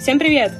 Всем привет!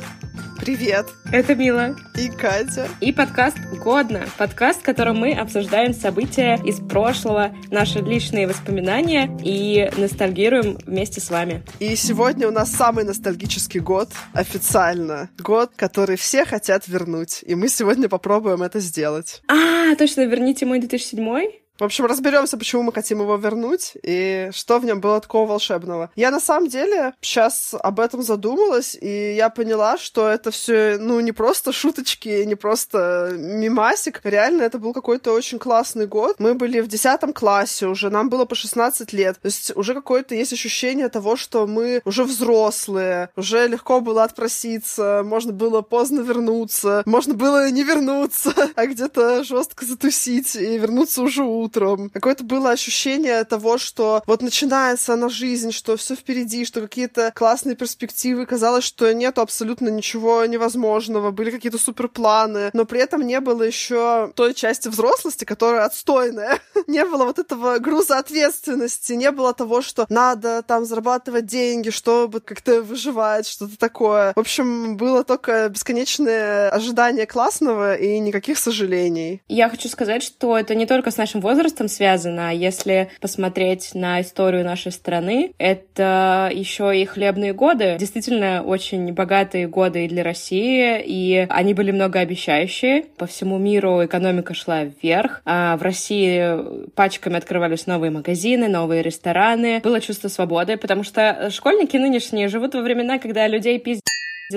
Привет! Это Мила. И Катя. И подкаст «Годно». Подкаст, в котором мы обсуждаем события из прошлого, наши личные воспоминания и ностальгируем вместе с вами. И сегодня у нас самый ностальгический год официально. Год, который все хотят вернуть. И мы сегодня попробуем это сделать. А, точно, верните мой 2007 в общем, разберемся, почему мы хотим его вернуть и что в нем было такого волшебного. Я на самом деле сейчас об этом задумалась, и я поняла, что это все, ну, не просто шуточки, не просто мимасик. Реально, это был какой-то очень классный год. Мы были в 10 классе уже, нам было по 16 лет. То есть уже какое-то есть ощущение того, что мы уже взрослые, уже легко было отпроситься, можно было поздно вернуться, можно было не вернуться, а где-то жестко затусить и вернуться уже утром утром. Какое-то было ощущение того, что вот начинается она жизнь, что все впереди, что какие-то классные перспективы. Казалось, что нету абсолютно ничего невозможного, были какие-то суперпланы, но при этом не было еще той части взрослости, которая отстойная. не было вот этого груза ответственности, не было того, что надо там зарабатывать деньги, чтобы как-то выживать, что-то такое. В общем, было только бесконечное ожидание классного и никаких сожалений. Я хочу сказать, что это не только с нашим возрастом, возрастом связано. А если посмотреть на историю нашей страны, это еще и хлебные годы. Действительно, очень богатые годы и для России, и они были многообещающие. По всему миру экономика шла вверх. А в России пачками открывались новые магазины, новые рестораны. Было чувство свободы, потому что школьники нынешние живут во времена, когда людей пиздят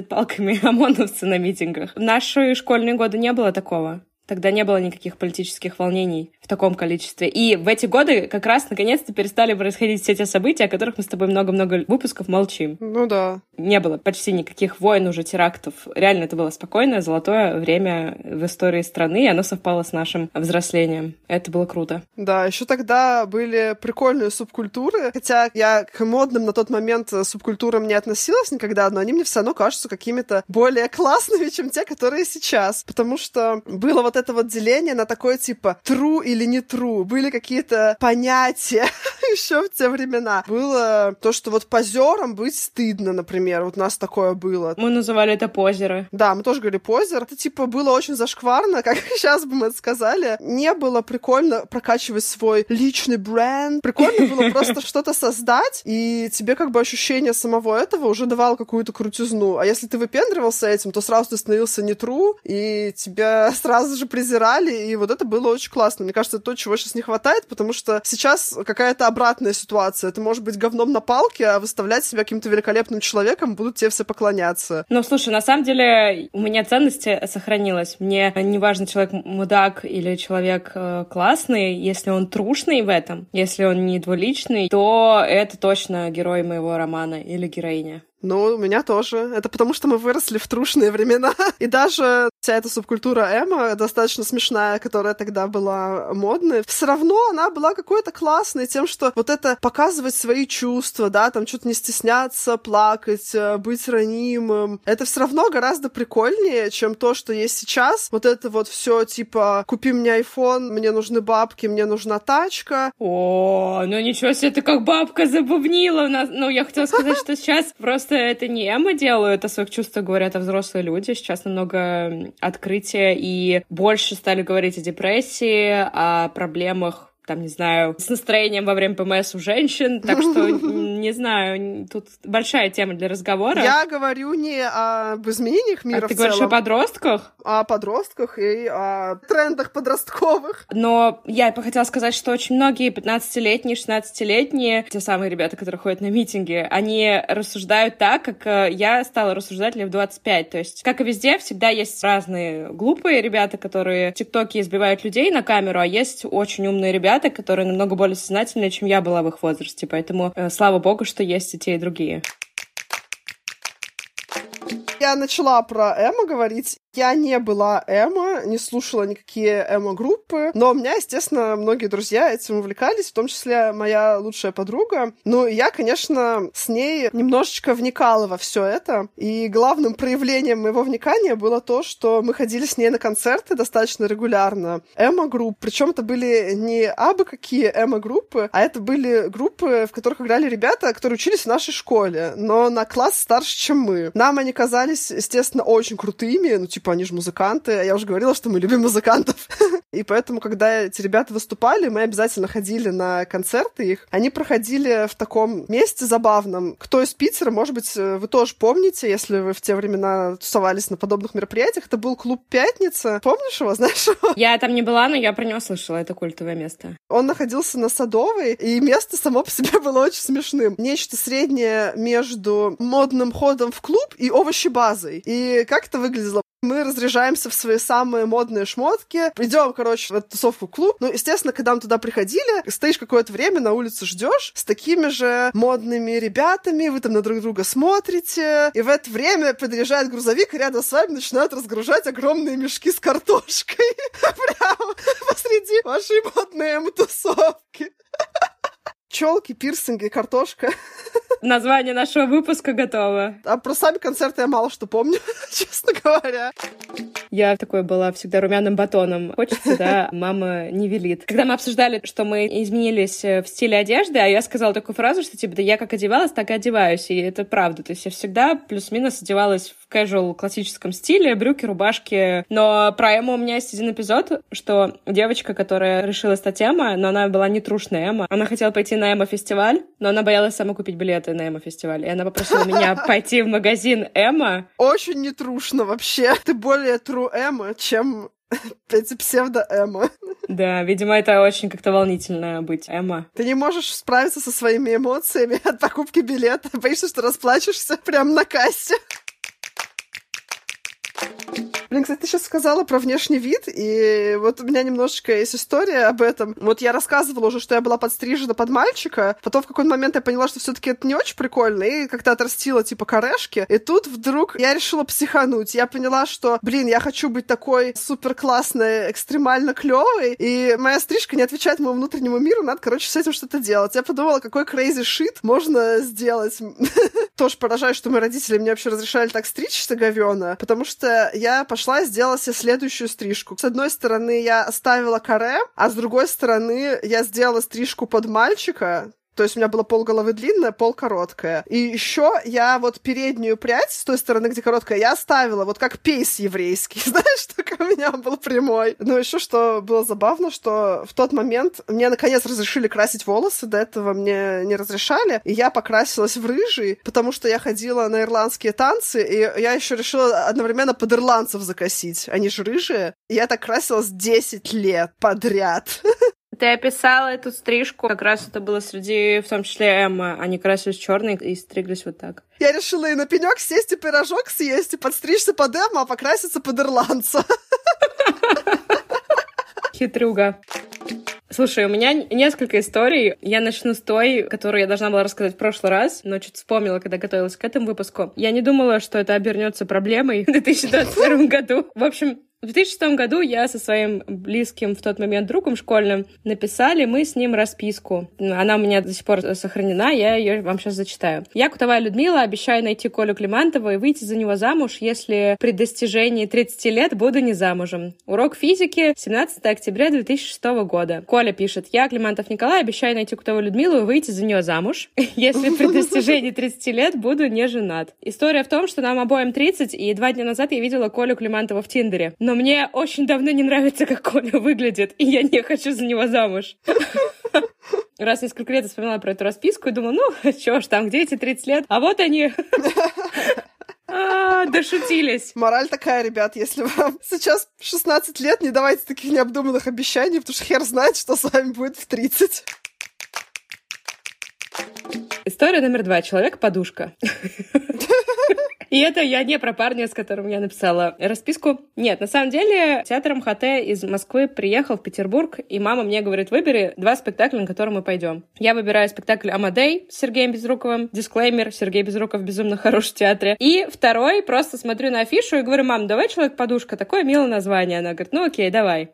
палками ОМОНовцы на митингах. В наши школьные годы не было такого. Тогда не было никаких политических волнений в таком количестве. И в эти годы как раз наконец-то перестали происходить все те события, о которых мы с тобой много-много выпусков молчим. Ну да. Не было почти никаких войн уже, терактов. Реально это было спокойное, золотое время в истории страны, и оно совпало с нашим взрослением. Это было круто. Да, еще тогда были прикольные субкультуры, хотя я к модным на тот момент субкультурам не относилась никогда, но они мне все равно кажутся какими-то более классными, чем те, которые сейчас. Потому что было вот это вот деление на такое типа true или не true. Были какие-то понятия еще в те времена. Было то, что вот позером быть стыдно, например. Вот у нас такое было. Мы называли это позеры. Да, мы тоже говорили позер. Это типа было очень зашкварно, как сейчас бы мы это сказали. Не было прикольно прокачивать свой личный бренд. Прикольно было просто что-то создать, и тебе как бы ощущение самого этого уже давало какую-то крутизну. А если ты выпендривался этим, то сразу ты становился не true, и тебя сразу же презирали, и вот это было очень классно. Мне кажется, то, чего сейчас не хватает, потому что сейчас какая-то обратная ситуация. Ты можешь быть говном на палке, а выставлять себя каким-то великолепным человеком, будут тебе все поклоняться. Ну, слушай, на самом деле у меня ценности сохранилась. Мне не важно, человек мудак или человек э, классный, если он трушный в этом, если он не двуличный, то это точно герой моего романа или героиня. Ну, у меня тоже. Это потому, что мы выросли в трушные времена. И даже вся эта субкультура эмо, достаточно смешная, которая тогда была модной, все равно она была какой-то классной тем, что вот это показывать свои чувства, да, там что-то не стесняться, плакать, э, быть ранимым. Это все равно гораздо прикольнее, чем то, что есть сейчас. Вот это вот все типа «купи мне iPhone, мне нужны бабки, мне нужна тачка». О, ну ничего себе, ты как бабка забубнила нас. Ну, я хотела сказать, что сейчас просто просто это не эмо делают, о своих чувствах говорят, а взрослые люди. Сейчас намного открытия и больше стали говорить о депрессии, о проблемах там, не знаю, с настроением во время ПМС у женщин, так что, не знаю, тут большая тема для разговора. Я говорю не об изменениях мира а ты говоришь о подростках? О подростках и о трендах подростковых. Но я бы хотела сказать, что очень многие 15-летние, 16-летние, те самые ребята, которые ходят на митинги, они рассуждают так, как э, я стала рассуждать лет в 25. То есть, как и везде, всегда есть разные глупые ребята, которые в ТикТоке избивают людей на камеру, а есть очень умные ребята, ребята, которые намного более сознательные, чем я была в их возрасте. Поэтому э, слава богу, что есть и те, и другие. Я начала про Эмма говорить, Я не была эмо, не слушала никакие эмо-группы, но у меня, естественно, многие друзья этим увлекались, в том числе моя лучшая подруга. Ну, я, конечно, с ней немножечко вникала во все это, и главным проявлением моего вникания было то, что мы ходили с ней на концерты достаточно регулярно. Эмо-групп, причем это были не абы какие эмо-группы, а это были группы, в которых играли ребята, которые учились в нашей школе, но на класс старше, чем мы. Нам они казались, естественно, очень крутыми, ну, типа, они же музыканты, а я уже говорила, что мы любим музыкантов. И поэтому, когда эти ребята выступали, мы обязательно ходили на концерты их. Они проходили в таком месте забавном. Кто из Питера, может быть, вы тоже помните, если вы в те времена тусовались на подобных мероприятиях, это был клуб «Пятница». Помнишь его, знаешь его? Я там не была, но я про него слышала, это культовое место. Он находился на Садовой, и место само по себе было очень смешным. Нечто среднее между модным ходом в клуб и овощебазой. И как это выглядело? Мы разряжаемся в свои самые модные шмотки, идем, короче, в эту тусовку клуб. Ну, естественно, когда мы туда приходили, стоишь какое-то время на улице, ждешь с такими же модными ребятами, вы там на друг друга смотрите, и в это время подъезжает грузовик, и рядом с вами начинают разгружать огромные мешки с картошкой. Прямо посреди вашей модной тусовки челки, пирсинги, картошка. Название нашего выпуска готово. А про сами концерты я мало что помню, честно говоря. Я такой была всегда румяным батоном. Хочется, да, мама не велит. Когда мы обсуждали, что мы изменились э, в стиле одежды, а я сказала такую фразу, что типа, да я как одевалась, так и одеваюсь. И это правда. То есть я всегда плюс-минус одевалась в casual классическом стиле, брюки, рубашки. Но про Эму у меня есть один эпизод, что девочка, которая решила стать Эмо, но она была не трушная Эмо, она хотела пойти на Эмо-фестиваль, но она боялась сама купить билеты на Эмо-фестиваль. И она попросила меня пойти в магазин Эмо. Очень нетрушно вообще. Ты более true Эмо, чем эти псевдо-эмо. Да, видимо, это очень как-то волнительно быть эмо. Ты не можешь справиться со своими эмоциями от покупки билета. Боишься, что расплачешься прямо на кассе. Thank you. Блин, кстати, ты сейчас сказала про внешний вид, и вот у меня немножечко есть история об этом. Вот я рассказывала уже, что я была подстрижена под мальчика, потом в какой-то момент я поняла, что все таки это не очень прикольно, и как-то отрастила, типа, корешки, и тут вдруг я решила психануть. Я поняла, что, блин, я хочу быть такой супер классной, экстремально клевой, и моя стрижка не отвечает моему внутреннему миру, надо, короче, с этим что-то делать. Я подумала, какой crazy shit можно сделать. Тоже поражаюсь, что мои родители мне вообще разрешали так стричься говёно, потому что я пошла пошла и сделала себе следующую стрижку. С одной стороны, я оставила каре, а с другой стороны, я сделала стрижку под мальчика, то есть у меня было пол головы длинное, пол короткое. И еще я вот переднюю прядь с той стороны, где короткая, я оставила вот как пейс еврейский. Знаешь, только у меня был прямой. Но еще что было забавно, что в тот момент мне наконец разрешили красить волосы, до этого мне не разрешали. И я покрасилась в рыжий, потому что я ходила на ирландские танцы, и я еще решила одновременно под ирландцев закосить. Они же рыжие. И я так красилась 10 лет подряд. Ты описала эту стрижку, как раз это было среди, в том числе, Эмма. Они красились черные и стриглись вот так. Я решила и на пенек сесть, и пирожок съесть, и подстричься под Эмма, а покраситься под ирландца. Хитрюга. Слушай, у меня несколько историй. Я начну с той, которую я должна была рассказать в прошлый раз, но чуть вспомнила, когда готовилась к этому выпуску. Я не думала, что это обернется проблемой в 2021 году. В общем, в 2006 году я со своим близким в тот момент другом школьным написали мы с ним расписку. Она у меня до сих пор сохранена, я ее вам сейчас зачитаю. Я, Кутовая Людмила, обещаю найти Колю Климантова и выйти за него замуж, если при достижении 30 лет буду не замужем. Урок физики, 17 октября 2006 года. Коля пишет, я, Климантов Николай, обещаю найти Кутовую Людмилу и выйти за нее замуж, если при достижении 30 лет буду не женат. История в том, что нам обоим 30, и два дня назад я видела Колю Климантова в Тиндере но мне очень давно не нравится, как Коля выглядит, и я не хочу за него замуж. Раз несколько лет я вспоминала про эту расписку и думала, ну, чё ж там, где эти 30 лет? А вот они. А, дошутились. Мораль такая, ребят, если вам сейчас 16 лет, не давайте таких необдуманных обещаний, потому что хер знает, что с вами будет в 30. История номер два. Человек-подушка. И это я не про парня, с которым я написала расписку. Нет, на самом деле театр МХТ из Москвы приехал в Петербург, и мама мне говорит, выбери два спектакля, на которые мы пойдем. Я выбираю спектакль «Амадей» с Сергеем Безруковым, дисклеймер, Сергей Безруков безумно хорош в театре. И второй, просто смотрю на афишу и говорю, мам, давай «Человек-подушка», такое милое название. Она говорит, ну окей, давай.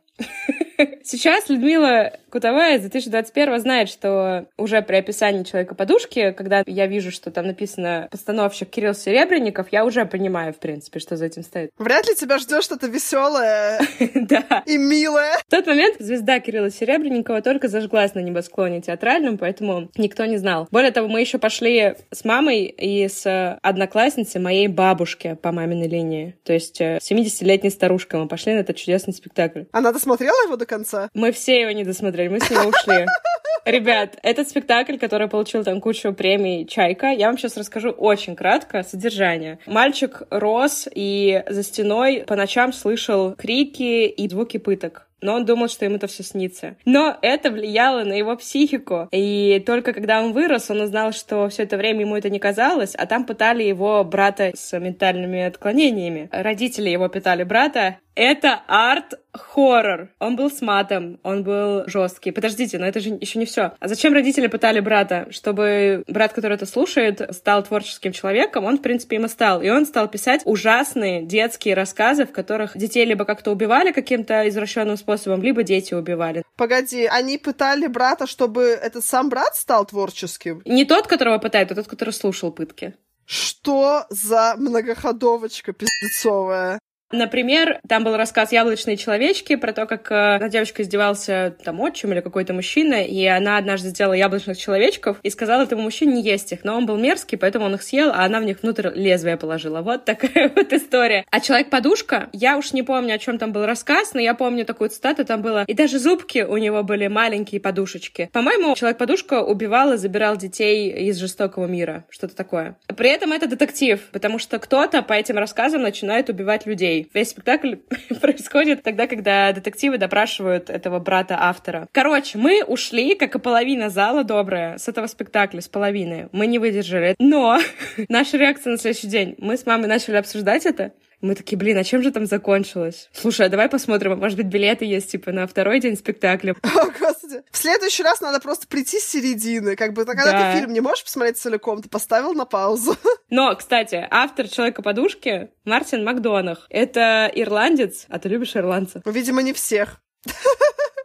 Сейчас Людмила Кутовая из 2021 знает, что уже при описании «Человека-подушки», когда я вижу, что там написано «постановщик Кирилл Серебренников», я уже понимаю, в принципе, что за этим стоит. Вряд ли тебя ждет что-то веселое да. и милое. В тот момент звезда Кирилла Серебренникова только зажглась на небосклоне театральном, поэтому никто не знал. Более того, мы еще пошли с мамой и с одноклассницей моей бабушки по маминой линии. То есть 70-летней э, старушкой мы пошли на этот чудесный спектакль. Она досмотрела его до конца? Мы все его не досмотрели, мы с него ушли. Ребят, этот спектакль, который получил там кучу премий «Чайка», я вам сейчас расскажу очень кратко содержание. Мальчик рос и за стеной по ночам слышал крики и звуки пыток но он думал, что ему это все снится. Но это влияло на его психику. И только когда он вырос, он узнал, что все это время ему это не казалось, а там пытали его брата с ментальными отклонениями. Родители его питали брата, это арт-хоррор. Он был с матом, он был жесткий. Подождите, но это же еще не все. А зачем родители пытали брата? Чтобы брат, который это слушает, стал творческим человеком, он, в принципе, им и стал. И он стал писать ужасные детские рассказы, в которых детей либо как-то убивали каким-то извращенным способом, либо дети убивали. Погоди, они пытали брата, чтобы этот сам брат стал творческим? Не тот, которого пытают, а тот, который слушал пытки. Что за многоходовочка пиздецовая? Например, там был рассказ «Яблочные человечки» про то, как э, на девочка издевался там отчим или какой-то мужчина, и она однажды сделала яблочных человечков и сказала этому мужчине не есть их, но он был мерзкий, поэтому он их съел, а она в них внутрь лезвие положила. Вот такая вот история. А «Человек-подушка», я уж не помню, о чем там был рассказ, но я помню такую цитату, там было «И даже зубки у него были маленькие подушечки». По-моему, «Человек-подушка» убивал и забирал детей из жестокого мира, что-то такое. При этом это детектив, потому что кто-то по этим рассказам начинает убивать людей Весь спектакль происходит тогда, когда детективы допрашивают этого брата автора. Короче, мы ушли, как и половина зала добрая, с этого спектакля, с половины. Мы не выдержали. Но наша реакция на следующий день. Мы с мамой начали обсуждать это. Мы такие, блин, а чем же там закончилось? Слушай, а давай посмотрим, а может быть, билеты есть, типа, на второй день спектакля. О, господи. В следующий раз надо просто прийти с середины. Как бы, когда да. ты фильм не можешь посмотреть целиком, ты поставил на паузу. Но, кстати, автор «Человека-подушки» Мартин Макдонах. Это ирландец. А ты любишь ирландцев? Видимо, не всех.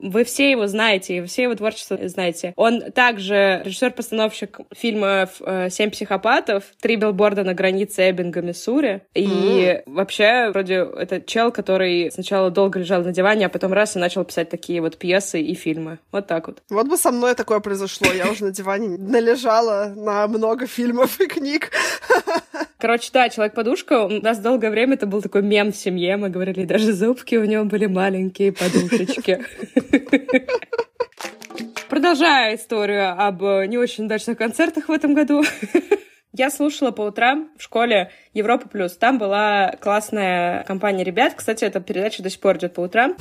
Вы все его знаете, и все его творчество знаете. Он также режиссер-постановщик фильма э, «Семь психопатов», «Три билборда на границе Эббинга, Миссури». И mm. вообще, вроде, это чел, который сначала долго лежал на диване, а потом раз и начал писать такие вот пьесы и фильмы. Вот так вот. Вот бы со мной такое произошло. Я уже на диване належала на много фильмов и книг. Короче, да, Человек-подушка, у нас долгое время это был такой мем в семье, мы говорили, даже зубки у него были маленькие подушечки. Продолжая историю об не очень удачных концертах в этом году, я слушала по утрам в школе Европа Плюс. Там была классная компания ребят. Кстати, эта передача до сих пор идет по утрам.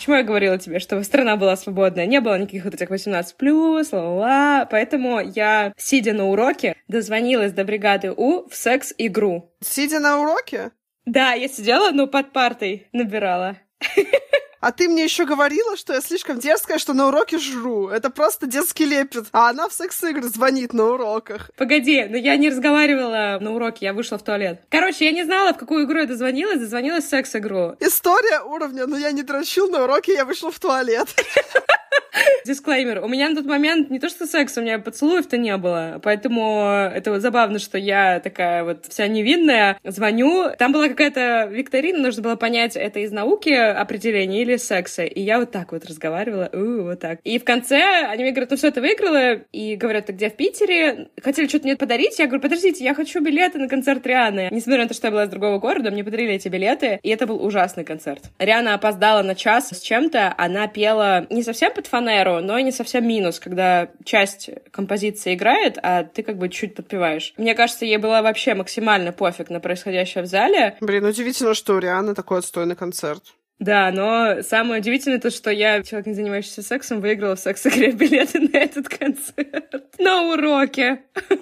Почему я говорила тебе, что страна была свободная? Не было никаких вот этих 18 плюс, ла-ла. Поэтому я, сидя на уроке, дозвонилась до бригады У в секс-игру. Сидя на уроке? Да, я сидела, ну, под партой набирала. А ты мне еще говорила, что я слишком дерзкая, что на уроке жру. Это просто детский лепет. А она в секс-игры звонит на уроках. Погоди, но я не разговаривала на уроке, я вышла в туалет. Короче, я не знала, в какую игру я дозвонилась, дозвонилась в секс-игру. История уровня, но я не дрочил на уроке, я вышла в туалет. Дисклеймер. У меня на тот момент не то что секс, у меня поцелуев-то не было. Поэтому это вот забавно, что я такая вот вся невинная. Звоню. Там была какая-то викторина, нужно было понять, это из науки определение или секса. И я вот так вот разговаривала. У, вот так. И в конце они мне говорят, ну все, ты выиграла. И говорят, ты где в Питере? Хотели что-то мне подарить? Я говорю, подождите, я хочу билеты на концерт Рианы. Несмотря на то, что я была из другого города, мне подарили эти билеты. И это был ужасный концерт. Риана опоздала на час с чем-то. Она пела не совсем под фанеру, но и не совсем минус, когда часть композиции играет, а ты как бы чуть подпеваешь. Мне кажется, ей было вообще максимально пофиг на происходящее в зале. Блин, удивительно, что у Рианы такой отстойный концерт. Да, но самое удивительное то, что я, человек, не занимающийся сексом, выиграла в секс-игре билеты на этот концерт. На уроке.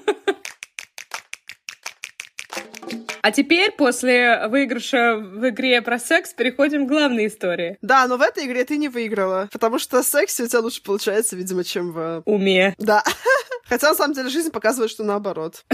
А теперь, после выигрыша в игре про секс, переходим к главной истории. Да, но в этой игре ты не выиграла, потому что секс у тебя лучше получается, видимо, чем в... Уме. Да. Хотя, на самом деле, жизнь показывает, что наоборот.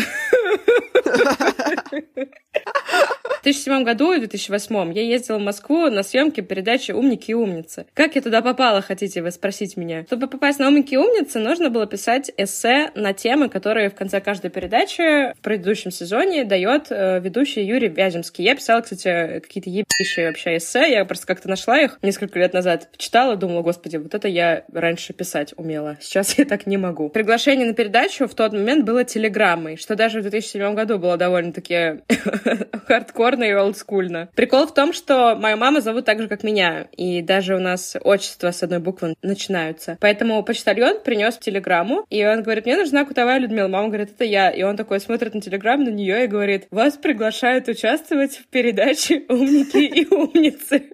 В 2007 году и 2008 я ездила в Москву на съемки передачи «Умники и умницы». Как я туда попала, хотите вы спросить меня? Чтобы попасть на «Умники и умницы», нужно было писать эссе на темы, которые в конце каждой передачи в предыдущем сезоне дает э, ведущий Юрий Вяземский. Я писала, кстати, какие-то ебейшие вообще эссе. Я просто как-то нашла их несколько лет назад, читала, думала, господи, вот это я раньше писать умела. Сейчас я так не могу. Приглашение на передачу в тот момент было телеграммой, что даже в 2007 году было довольно-таки хардкорно и олдскульно. Прикол в том, что мою маму зовут так же, как меня, и даже у нас отчество с одной буквы начинаются. Поэтому почтальон принес телеграмму, и он говорит, мне нужна Кутовая Людмила. Мама говорит, это я. И он такой смотрит на телеграмму, на нее и говорит, вас приглашают участвовать в передаче «Умники и умницы».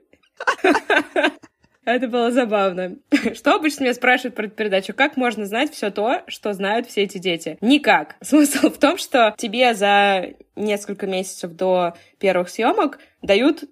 Это было забавно. Что обычно меня спрашивают про эту передачу? Как можно знать все то, что знают все эти дети? Никак. Смысл в том, что тебе за несколько месяцев до первых съемок дают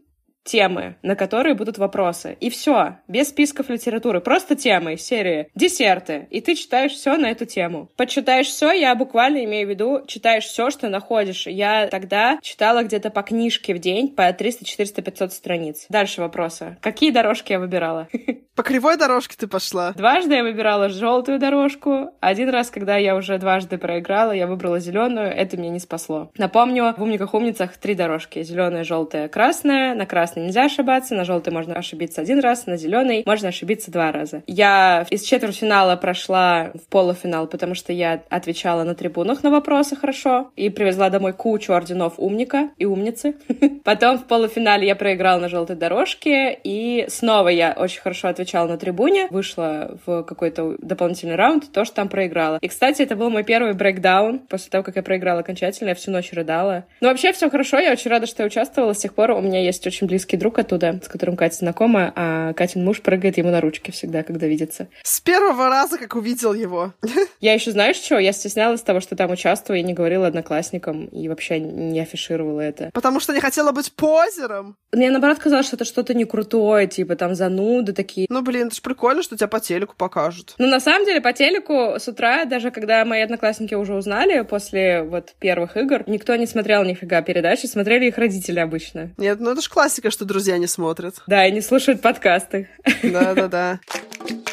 темы, на которые будут вопросы. И все, без списков литературы, просто темы из серии десерты. И ты читаешь все на эту тему. Почитаешь все, я буквально имею в виду, читаешь все, что находишь. Я тогда читала где-то по книжке в день по 300, 400, 500 страниц. Дальше вопросы. Какие дорожки я выбирала? По кривой дорожке ты пошла? Дважды я выбирала желтую дорожку. Один раз, когда я уже дважды проиграла, я выбрала зеленую. Это меня не спасло. Напомню, в умниках умницах три дорожки. Зеленая, желтая, красная. На красной нельзя ошибаться, на желтой можно ошибиться один раз, на зеленой можно ошибиться два раза. Я из четвертьфинала прошла в полуфинал, потому что я отвечала на трибунах на вопросы хорошо и привезла домой кучу орденов умника и умницы. Потом в полуфинале я проиграла на желтой дорожке, и снова я очень хорошо отвечала на трибуне, вышла в какой-то дополнительный раунд, то, что там проиграла. И, кстати, это был мой первый брейкдаун. После того, как я проиграла окончательно, я всю ночь рыдала. Но вообще все хорошо, я очень рада, что я участвовала. С тех пор у меня есть очень близкий друг оттуда, с которым Катя знакома, а Катин муж прыгает ему на ручки всегда, когда видится. С первого раза, как увидел его. Я еще, знаешь что, я стеснялась того, что там участвую, и не говорила одноклассникам, и вообще не афишировала это. Потому что не хотела быть позером? Мне, наоборот, казалось, что это что-то не крутое, типа там зануды такие. Ну, блин, это ж прикольно, что тебя по телеку покажут. Ну, на самом деле, по телеку с утра, даже когда мои одноклассники уже узнали после вот первых игр, никто не смотрел нифига передачи, смотрели их родители обычно. Нет, ну это ж классика, что друзья не смотрят. Да, и не слушают подкасты. Да-да-да.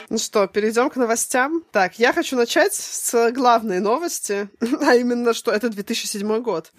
Ну что, перейдем к новостям. Так, я хочу начать с главной новости, а именно, что это 2007 год.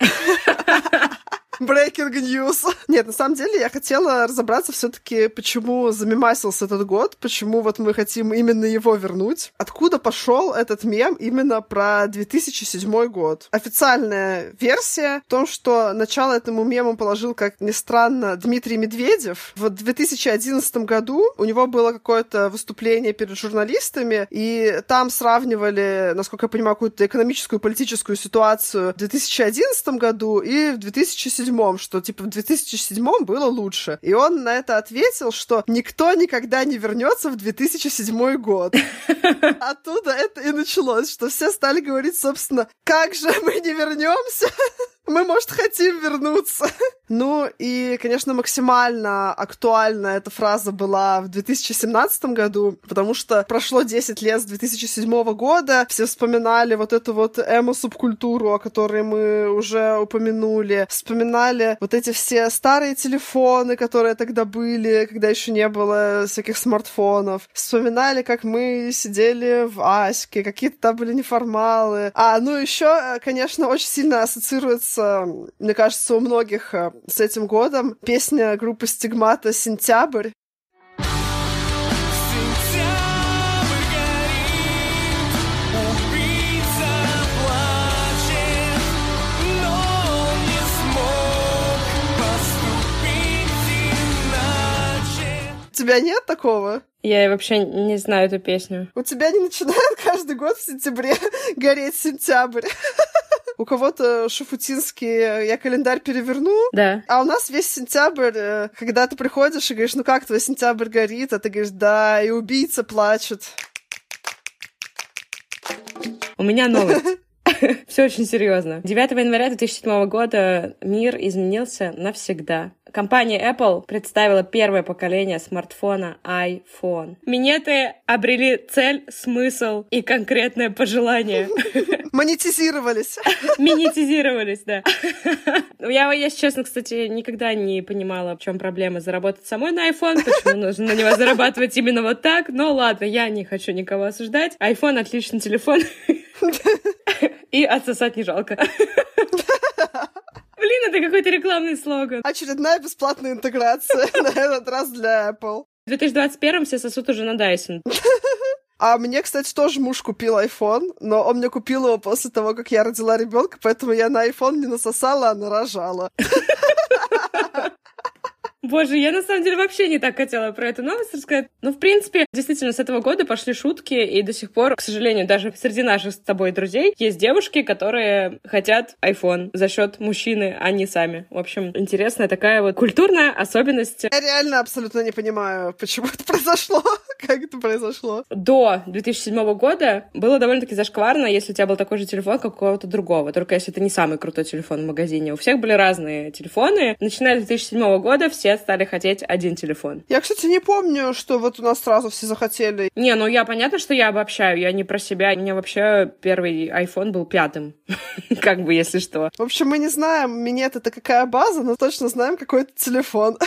Breaking news. Нет, на самом деле я хотела разобраться все таки почему замемасился этот год, почему вот мы хотим именно его вернуть. Откуда пошел этот мем именно про 2007 год? Официальная версия в том, что начало этому мему положил, как ни странно, Дмитрий Медведев. В 2011 году у него было какое-то выступление перед журналистами, и там сравнивали, насколько я понимаю, какую-то экономическую, политическую ситуацию в 2011 году и в 2007 2007, что типа в 2007 было лучше. И он на это ответил, что никто никогда не вернется в 2007 год. Оттуда это и началось, что все стали говорить, собственно, как же мы не вернемся? Мы, может, хотим вернуться. Ну и, конечно, максимально актуальна эта фраза была в 2017 году, потому что прошло 10 лет с 2007 года, все вспоминали вот эту вот эмо-субкультуру, о которой мы уже упомянули, вспоминали вот эти все старые телефоны, которые тогда были, когда еще не было всяких смартфонов, вспоминали, как мы сидели в Аське, какие-то там были неформалы. А, ну еще, конечно, очень сильно ассоциируется, мне кажется, у многих э, с этим годом. Песня группы Стигмата «Сентябрь». У тебя нет такого? Я вообще не знаю эту песню. У тебя не начинает каждый год в сентябре гореть сентябрь? У кого-то шафутинский «я календарь переверну», да. а у нас весь сентябрь, э, когда ты приходишь и говоришь, ну как твой сентябрь горит, а ты говоришь, да, и убийца плачет. У меня новость. Все очень серьезно. 9 января 2007 года мир изменился навсегда. Компания Apple представила первое поколение смартфона iPhone. Минеты обрели цель, смысл и конкретное пожелание. Монетизировались. Монетизировались, да. Я, если честно, кстати, никогда не понимала, в чем проблема заработать самой на iPhone, почему нужно на него зарабатывать именно вот так. Но ладно, я не хочу никого осуждать. iPhone — отличный телефон. И отсосать не жалко. Блин, это какой-то рекламный слоган. Очередная бесплатная интеграция, на этот раз для Apple. В 2021 все сосут уже на Dyson. А мне, кстати, тоже муж купил iPhone, но он мне купил его после того, как я родила ребенка, поэтому я на iPhone не насосала, а нарожала. Боже, я на самом деле вообще не так хотела про эту новость рассказать. Но, в принципе, действительно, с этого года пошли шутки, и до сих пор, к сожалению, даже среди наших с тобой друзей есть девушки, которые хотят iPhone за счет мужчины, а не сами. В общем, интересная такая вот культурная особенность. Я реально абсолютно не понимаю, почему это произошло, как это произошло. До 2007 года было довольно-таки зашкварно, если у тебя был такой же телефон, как у кого-то другого. Только если это не самый крутой телефон в магазине. У всех были разные телефоны. Начиная с 2007 года все стали хотеть один телефон. Я, кстати, не помню, что вот у нас сразу все захотели. Не, ну я понятно, что я обобщаю, я не про себя. У меня вообще первый iPhone был пятым, как бы, если что. В общем, мы не знаем, минет это какая база, но точно знаем, какой это телефон.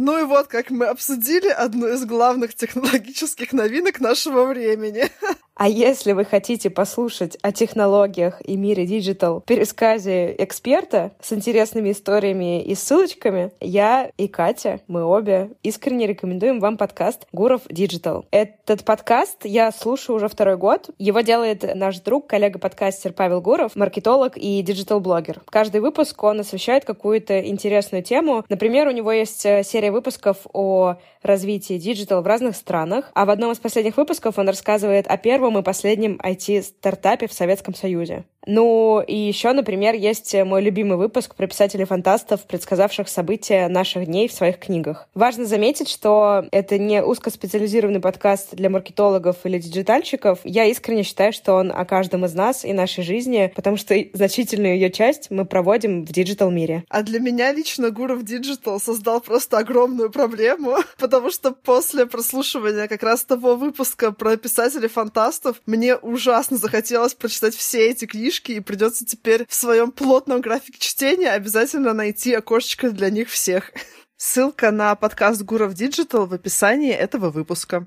Ну и вот, как мы обсудили одну из главных технологических новинок нашего времени. А если вы хотите послушать о технологиях и мире digital в пересказе эксперта с интересными историями и ссылочками, я и Катя, мы обе искренне рекомендуем вам подкаст «Гуров Digital». Этот подкаст я слушаю уже второй год. Его делает наш друг, коллега-подкастер Павел Гуров, маркетолог и digital-блогер. Каждый выпуск он освещает какую-то интересную тему. Например, у него есть э, серия выпусков о развитии digital в разных странах, а в одном из последних выпусков он рассказывает о первом первом и последнем IT-стартапе в Советском Союзе. Ну, и еще, например, есть мой любимый выпуск про писателей-фантастов, предсказавших события наших дней в своих книгах. Важно заметить, что это не узкоспециализированный подкаст для маркетологов или диджитальщиков. Я искренне считаю, что он о каждом из нас и нашей жизни, потому что значительную ее часть мы проводим в digital-мире. А для меня лично Гуров Digital создал просто огромную проблему, потому что после прослушивания как раз того выпуска про писателей-фантастов мне ужасно захотелось прочитать все эти книжки, книжки, и придется теперь в своем плотном графике чтения обязательно найти окошечко для них всех. Ссылка на подкаст Гуров Digital в описании этого выпуска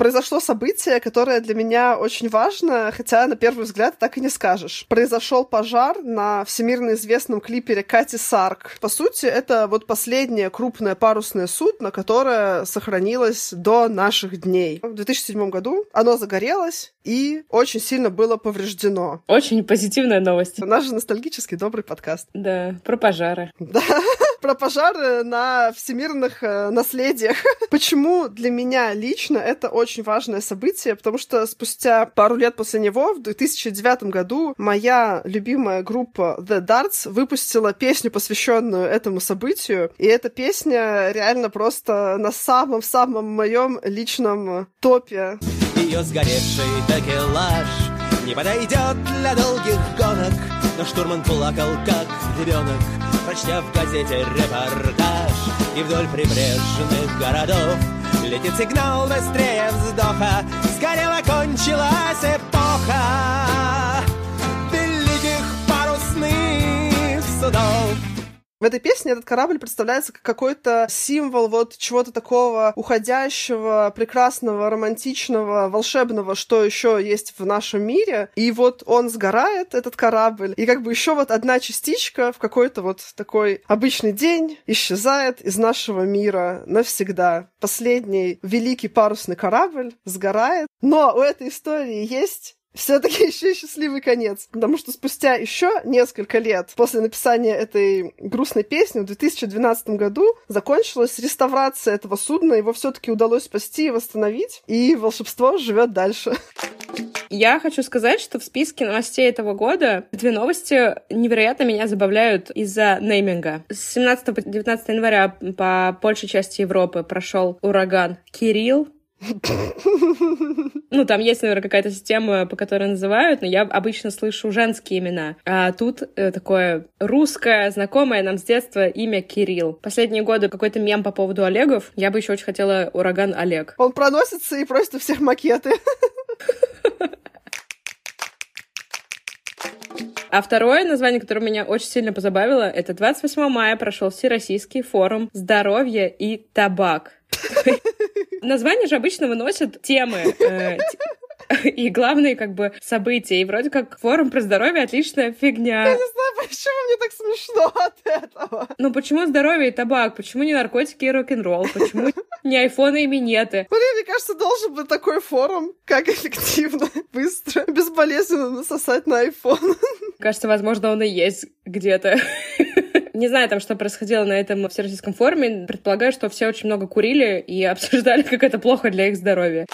произошло событие, которое для меня очень важно, хотя на первый взгляд так и не скажешь. Произошел пожар на всемирно известном клипере Катти Сарк. По сути, это вот последнее крупное парусное судно, которое сохранилось до наших дней. В 2007 году оно загорелось и очень сильно было повреждено. Очень позитивная новость. У нас же ностальгический добрый подкаст. Да, про пожары. Да про пожары на всемирных э, наследиях. Почему для меня лично это очень важное событие? Потому что спустя пару лет после него, в 2009 году, моя любимая группа The Darts выпустила песню, посвященную этому событию. И эта песня реально просто на самом-самом моем личном топе. Ее сгоревший такелаж не подойдет для долгих гонок, но штурман плакал, как ребенок, прочтя в газете репортаж. И вдоль прибрежных городов летит сигнал быстрее вздоха. Сгорела, кончилась эпоха великих парусных судов. В этой песне этот корабль представляется как какой-то символ вот чего-то такого уходящего, прекрасного, романтичного, волшебного, что еще есть в нашем мире. И вот он сгорает, этот корабль, и как бы еще вот одна частичка в какой-то вот такой обычный день исчезает из нашего мира навсегда. Последний великий парусный корабль сгорает. Но у этой истории есть все-таки еще счастливый конец. Потому что спустя еще несколько лет после написания этой грустной песни в 2012 году закончилась реставрация этого судна. Его все-таки удалось спасти и восстановить. И волшебство живет дальше. Я хочу сказать, что в списке новостей этого года две новости невероятно меня забавляют из-за нейминга. С 17 по 19 января по большей части Европы прошел ураган Кирилл, Ну, там есть, наверное, какая-то система, по которой называют, но я обычно слышу женские имена. А тут э, такое русское, знакомое нам с детства имя Кирилл. Последние годы какой-то мем по поводу Олегов. Я бы еще очень хотела ураган Олег. Он проносится и просит у всех макеты. А второе название, которое меня очень сильно позабавило, это 28 мая прошел Всероссийский форум «Здоровье и табак». Название же обычно выносят темы, э, и главные как бы события. И вроде как форум про здоровье отличная фигня. Я не знаю, почему мне так смешно от этого. Ну почему здоровье и табак? Почему не наркотики и рок-н-ролл? Почему не айфоны и минеты? Блин, мне кажется, должен быть такой форум, как эффективно, быстро, безболезненно насосать на iPhone. Кажется, возможно, он и есть где-то. Не знаю там, что происходило на этом всероссийском форуме. Предполагаю, что все очень много курили и обсуждали, как это плохо для их здоровья.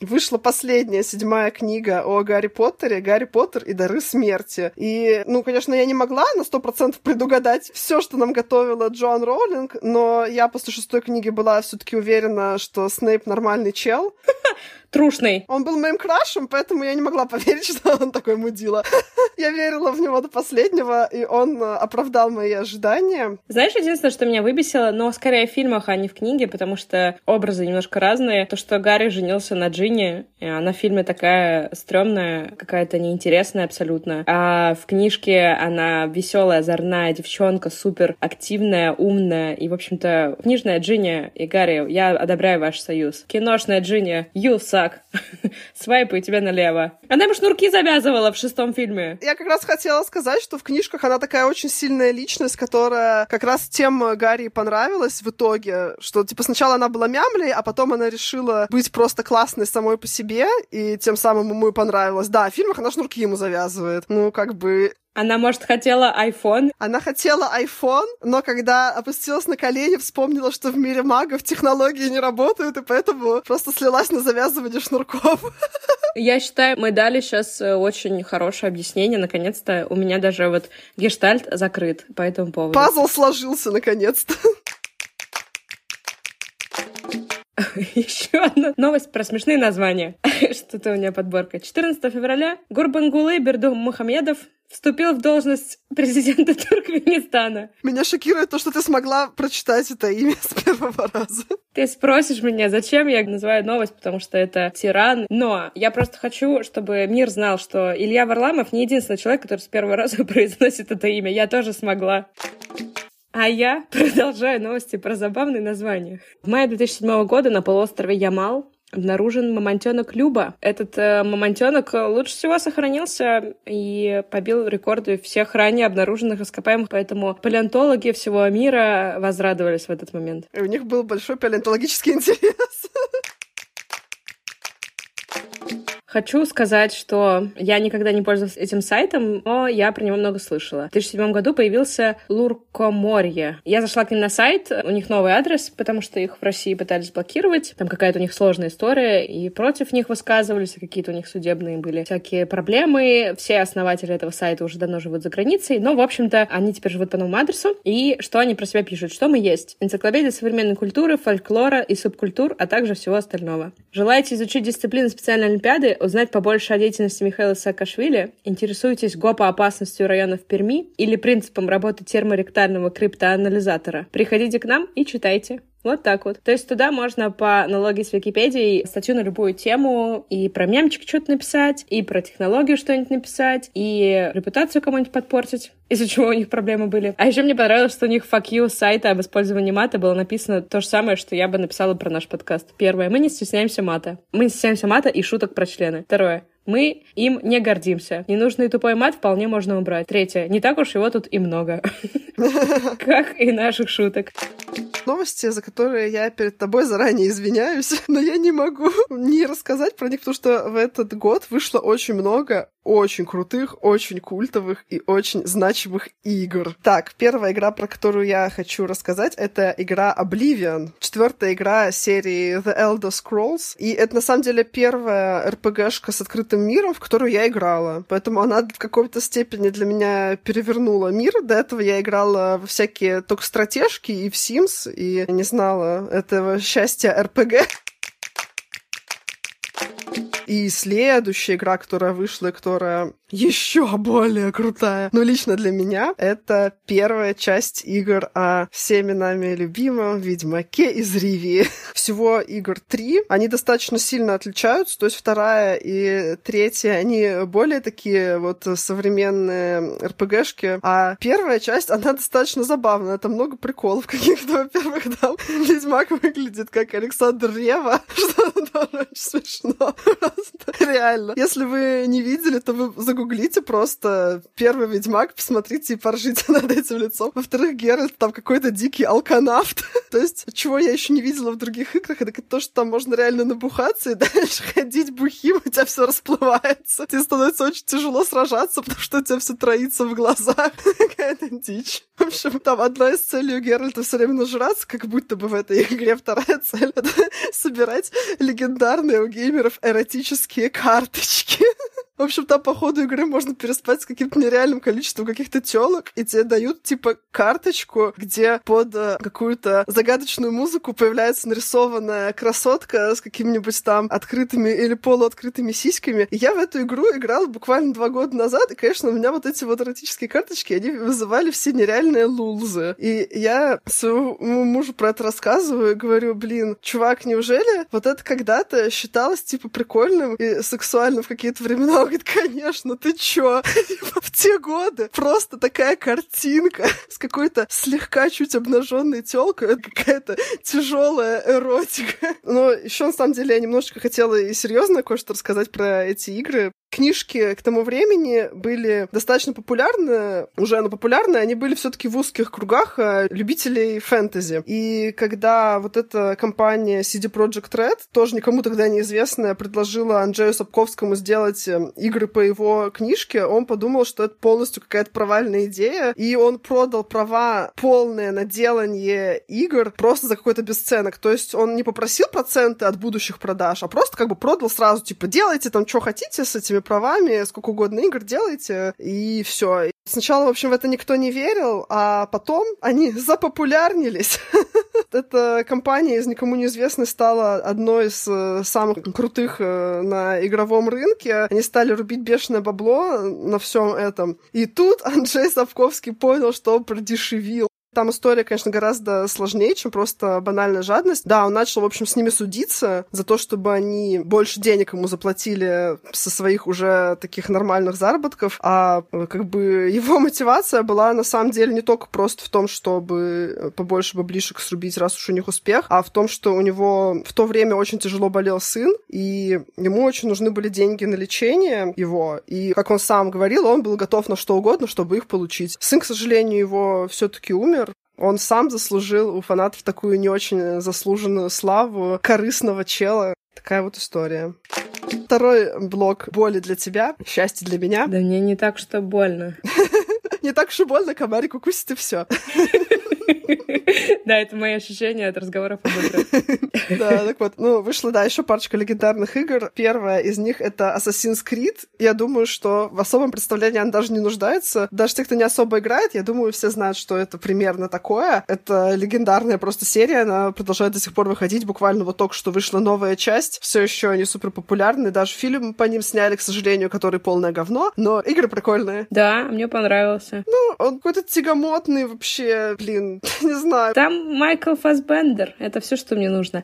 Вышла последняя, седьмая книга о Гарри Поттере «Гарри Поттер и дары смерти». И, ну, конечно, я не могла на сто процентов предугадать все, что нам готовила Джоан Роулинг, но я после шестой книги была все таки уверена, что Снейп нормальный чел. Трушный. Он был моим крашем, поэтому я не могла поверить, что он такой мудила. я верила в него до последнего, и он э, оправдал мои ожидания. Знаешь, единственное, что меня выбесило, но скорее в фильмах, а не в книге, потому что образы немножко разные. То, что Гарри женился на Джинни, она в фильме такая стрёмная, какая-то неинтересная абсолютно. А в книжке она веселая, озорная девчонка, супер активная, умная. И, в общем-то, книжная Джинни и Гарри, я одобряю ваш союз. Киношная Джинни, you suck. Свайпай тебя налево. Она ему шнурки завязывала в шестом фильме. Я как раз хотела сказать, что в книжках она такая очень сильная личность, которая как раз тем Гарри понравилась в итоге, что типа сначала она была мямлей, а потом она решила быть просто классной самой по себе, и тем самым ему и понравилось. Да, в фильмах она шнурки ему завязывает. Ну, как бы она, может, хотела iPhone? Она хотела iPhone, но когда опустилась на колени, вспомнила, что в мире магов технологии не работают, и поэтому просто слилась на завязывание шнурков. Я считаю, мы дали сейчас э, очень хорошее объяснение. Наконец-то у меня даже вот гештальт закрыт по этому поводу. Пазл сложился наконец-то. Еще одна новость про смешные названия. Что-то у меня подборка. 14 февраля Гурбангулы Берду Мухамедов вступил в должность президента Туркменистана. Меня шокирует то, что ты смогла прочитать это имя с первого раза. Ты спросишь меня, зачем я называю новость, потому что это тиран. Но я просто хочу, чтобы мир знал, что Илья Варламов не единственный человек, который с первого раза произносит это имя. Я тоже смогла. А я продолжаю новости про забавные названия. В мае 2007 года на полуострове Ямал обнаружен мамонтенок Люба. Этот э, мамонтенок лучше всего сохранился и побил рекорды всех ранее обнаруженных ископаемых, поэтому палеонтологи всего мира возрадовались в этот момент. И у них был большой палеонтологический интерес. Хочу сказать, что я никогда не пользовалась этим сайтом, но я про него много слышала. В 2007 году появился Луркоморье. Я зашла к ним на сайт, у них новый адрес, потому что их в России пытались блокировать. Там какая-то у них сложная история, и против них высказывались, какие-то у них судебные были всякие проблемы. Все основатели этого сайта уже давно живут за границей, но, в общем-то, они теперь живут по новому адресу. И что они про себя пишут? Что мы есть? Энциклопедия современной культуры, фольклора и субкультур, а также всего остального. Желаете изучить дисциплины специальной олимпиады? Узнать побольше о деятельности Михаила Саакашвили? Интересуетесь ГОПа-опасностью районов Перми или принципом работы терморектального криптоанализатора? Приходите к нам и читайте. Вот так вот. То есть туда можно по аналогии с Википедией статью на любую тему и про мемчик что-то написать, и про технологию что-нибудь написать, и репутацию кому-нибудь подпортить из-за чего у них проблемы были. А еще мне понравилось, что у них fuck you сайта об использовании мата было написано то же самое, что я бы написала про наш подкаст. Первое. Мы не стесняемся мата. Мы не стесняемся мата и шуток про члены. Второе. Мы им не гордимся. Ненужный тупой мат вполне можно убрать. Третье. Не так уж его тут и много. Как и наших шуток. Новости, за которые я перед тобой заранее извиняюсь, но я не могу не рассказать про них, потому что в этот год вышло очень много очень крутых, очень культовых и очень значимых игр. Так, первая игра, про которую я хочу рассказать, это игра Oblivion. Четвертая игра серии The Elder Scrolls. И это, на самом деле, первая RPG-шка с открытым миром, в которую я играла. Поэтому она в какой-то степени для меня перевернула мир. До этого я играла во всякие только стратежки и в Sims, и не знала этого счастья RPG. И следующая игра, которая вышла, которая еще более крутая, но лично для меня, это первая часть игр о всеми нами любимом Ведьмаке из Ривии. Всего игр три. Они достаточно сильно отличаются, то есть вторая и третья, они более такие вот современные РПГшки, а первая часть, она достаточно забавная, там много приколов каких-то. Во-первых, там Ведьмак выглядит как Александр Рева, что тоже очень смешно. Просто реально. Если вы не видели, то вы загуглите просто первый Ведьмак, посмотрите и поржите над этим лицом. Во-вторых, Геральт там какой-то дикий алканавт. то есть, чего я еще не видела в других играх, это то, что там можно реально набухаться и дальше ходить бухим, у тебя все расплывается. Тебе становится очень тяжело сражаться, потому что у тебя все троится в глазах. Какая-то дичь. В общем, там одна из целей у Геральта все время нажраться, как будто бы в этой игре вторая цель — это собирать легендарные у геймеров эротические карточки. В общем, там по ходу игры можно переспать с каким-то нереальным количеством каких-то телок, и тебе дают, типа, карточку, где под э, какую-то загадочную музыку появляется нарисованная красотка с какими-нибудь там открытыми или полуоткрытыми сиськами. И я в эту игру играла буквально два года назад, и, конечно, у меня вот эти вот эротические карточки, они вызывали все нереальные лулзы. И я своему мужу про это рассказываю и говорю, блин, чувак, неужели вот это когда-то считалось, типа, прикольным и сексуальным в какие-то времена говорит, конечно, ты чё? В те годы просто такая картинка с какой-то слегка чуть обнаженной телкой, это какая-то тяжелая эротика. Но еще на самом деле я немножечко хотела и серьезно кое-что рассказать про эти игры, книжки к тому времени были достаточно популярны, уже ну, популярны, они были все таки в узких кругах а, любителей фэнтези. И когда вот эта компания CD Projekt Red, тоже никому тогда неизвестная, предложила Анджею Сапковскому сделать э, игры по его книжке, он подумал, что это полностью какая-то провальная идея, и он продал права полное на делание игр просто за какой-то бесценок. То есть он не попросил проценты от будущих продаж, а просто как бы продал сразу, типа, делайте там, что хотите с этими правами, сколько угодно игр делайте, и все. Сначала, в общем, в это никто не верил, а потом они запопулярнились. Эта компания из никому неизвестной стала одной из э, самых крутых э, на игровом рынке. Они стали рубить бешеное бабло на всем этом. И тут Анджей Сапковский понял, что продешевил. Там история, конечно, гораздо сложнее, чем просто банальная жадность. Да, он начал, в общем, с ними судиться за то, чтобы они больше денег ему заплатили со своих уже таких нормальных заработков, а э, как бы его мотивация была на самом деле не только просто в том, чтобы побольше баблишек срубить, раз уж у них успех, а в том, что у него в то время очень тяжело болел сын, и ему очень нужны были деньги на лечение его, и, как он сам говорил, он был готов на что угодно, чтобы их получить. Сын, к сожалению, его все таки умер, он сам заслужил у фанатов такую не очень заслуженную славу корыстного чела. Такая вот история. Второй блок боли для тебя, счастье для меня. Да мне не так, что больно. Не так и больно, комарик укусит и все. Да, это мои ощущения от разговоров об играх. Да, так вот. Ну, вышла, да, еще парочка легендарных игр. Первая из них — это Assassin's Creed. Я думаю, что в особом представлении она даже не нуждается. Даже те, кто не особо играет, я думаю, все знают, что это примерно такое. Это легендарная просто серия, она продолжает до сих пор выходить. Буквально вот только что вышла новая часть. Все еще они супер популярны. Даже фильм по ним сняли, к сожалению, который полное говно. Но игры прикольные. Да, мне понравился. Ну, он какой-то тягомотный вообще, блин, не знаю. Там Майкл Фасбендер. Это все, что мне нужно.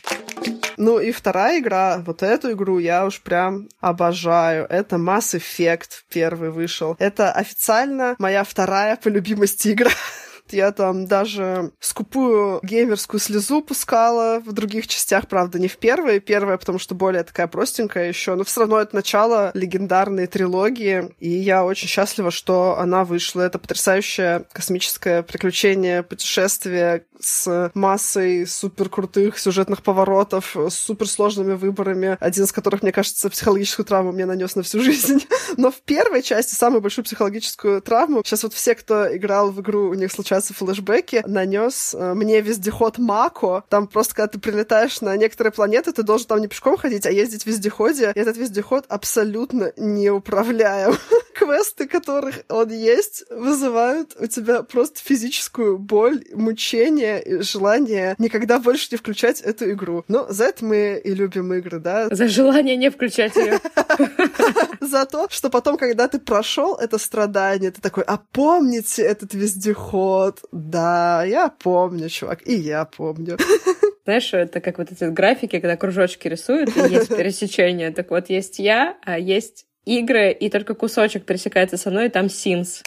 Ну и вторая игра, вот эту игру я уж прям обожаю. Это Mass Effect первый вышел. Это официально моя вторая по любимости игра. Я там даже скупую геймерскую слезу пускала в других частях, правда, не в первой. Первая, потому что более такая простенькая еще, но все равно это начало легендарной трилогии, и я очень счастлива, что она вышла. Это потрясающее космическое приключение, путешествие с массой супер крутых сюжетных поворотов, с суперсложными выборами, один из которых, мне кажется, психологическую травму мне нанес на всю жизнь. Но в первой части самую большую психологическую травму, сейчас вот все, кто играл в игру, у них вспоминаются флешбеки, нанес э, мне вездеход Мако. Там просто, когда ты прилетаешь на некоторые планеты, ты должен там не пешком ходить, а ездить в вездеходе. И этот вездеход абсолютно неуправляем. Квесты, которых он есть, вызывают у тебя просто физическую боль, мучение желание никогда больше не включать эту игру. Но за это мы и любим игры, да? За желание не включать ее. За то, что потом, когда ты прошел это страдание, ты такой, а помните этот вездеход? Да, я помню, чувак, и я помню. Знаешь, это как вот эти графики, когда кружочки рисуют, и есть пересечение. Так вот, есть я, а есть игры, и только кусочек пересекается со мной, и там Sims.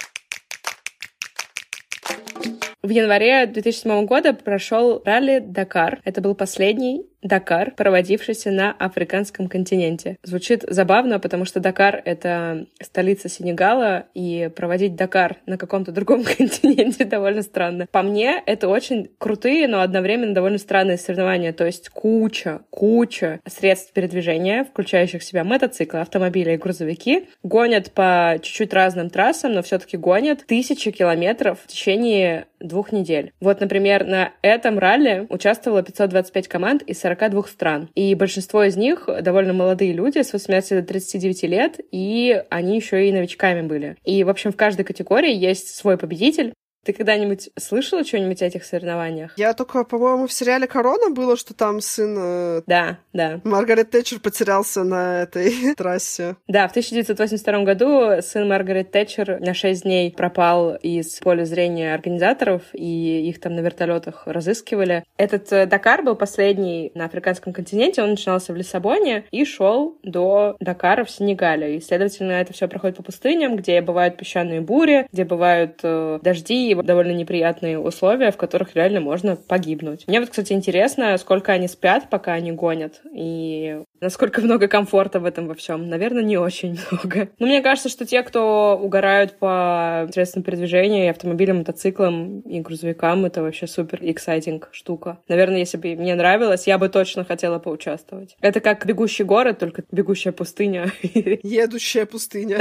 В январе 2007 года прошел ралли Дакар. Это был последний Дакар, проводившийся на африканском континенте. Звучит забавно, потому что Дакар — это столица Сенегала, и проводить Дакар на каком-то другом континенте довольно странно. По мне, это очень крутые, но одновременно довольно странные соревнования. То есть куча, куча средств передвижения, включающих в себя мотоциклы, автомобили и грузовики, гонят по чуть-чуть разным трассам, но все-таки гонят тысячи километров в течение двух недель. Вот, например, на этом ралли участвовало 525 команд из 40 42 стран. И большинство из них довольно молодые люди, с 18 до 39 лет, и они еще и новичками были. И, в общем, в каждой категории есть свой победитель, ты когда-нибудь слышала что-нибудь о этих соревнованиях? Я только, по-моему, в сериале «Корона» было, что там сын... Э, да, да. Маргарет Тэтчер потерялся на этой трассе. Да, в 1982 году сын Маргарет Тэтчер на 6 дней пропал из поля зрения организаторов, и их там на вертолетах разыскивали. Этот э, Дакар был последний на африканском континенте, он начинался в Лиссабоне и шел до Дакара в Сенегале. И, следовательно, это все проходит по пустыням, где бывают песчаные бури, где бывают э, дожди довольно неприятные условия, в которых реально можно погибнуть. Мне вот, кстати, интересно, сколько они спят, пока они гонят, и насколько много комфорта в этом во всем. Наверное, не очень много. Но мне кажется, что те, кто угорают по средствам передвижения, и автомобилям, мотоциклам и грузовикам, это вообще супер эксайтинг штука. Наверное, если бы мне нравилось, я бы точно хотела поучаствовать. Это как бегущий город, только бегущая пустыня. Едущая пустыня.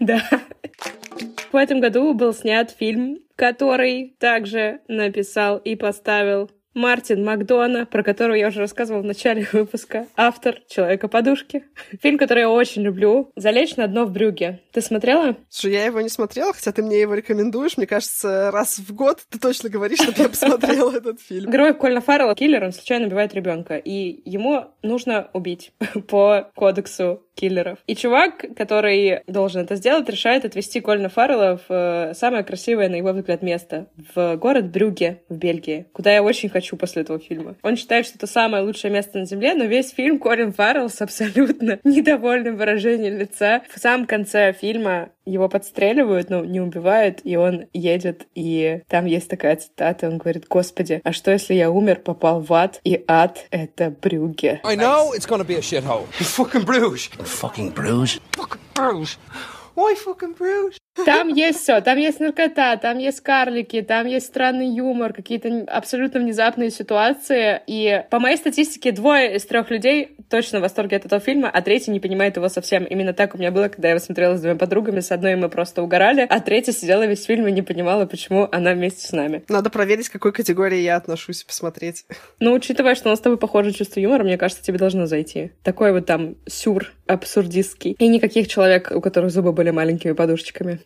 Да. В этом году был снят фильм, который также написал и поставил Мартин Макдона, про которого я уже рассказывала в начале выпуска. Автор «Человека-подушки». Фильм, который я очень люблю. «Залечь на дно в брюге». Ты смотрела? Слушай, я его не смотрела, хотя ты мне его рекомендуешь. Мне кажется, раз в год ты точно говоришь, чтобы я посмотрела этот фильм. Герой Кольна Фаррелла, киллер, он случайно убивает ребенка, и ему нужно убить по кодексу киллеров. И чувак, который должен это сделать, решает отвезти Кольна Фаррелла в э, самое красивое, на его взгляд, место. В город Брюге в Бельгии, куда я очень хочу после этого фильма. Он считает, что это самое лучшее место на Земле, но весь фильм Колин Фаррелл с абсолютно недовольным выражением лица. В самом конце фильма его подстреливают, но не убивают, и он едет, и там есть такая цитата, он говорит, господи, а что если я умер, попал в ад, и ад — это Брюге? I know it's gonna be a shithole. Fucking Bruges. Fucking Bruges. Fucking Bruges. Why fucking Bruges? Там есть все. Там есть наркота, там есть карлики, там есть странный юмор, какие-то абсолютно внезапные ситуации. И по моей статистике, двое из трех людей точно в восторге от этого фильма, а третий не понимает его совсем. Именно так у меня было, когда я его смотрела с двумя подругами. С одной мы просто угорали, а третья сидела весь фильм и не понимала, почему она вместе с нами. Надо проверить, к какой категории я отношусь, посмотреть. Ну, учитывая, что у нас с тобой похоже чувство юмора, мне кажется, тебе должно зайти. Такой вот там сюр абсурдистский. И никаких человек, у которых зубы были маленькими подушечками.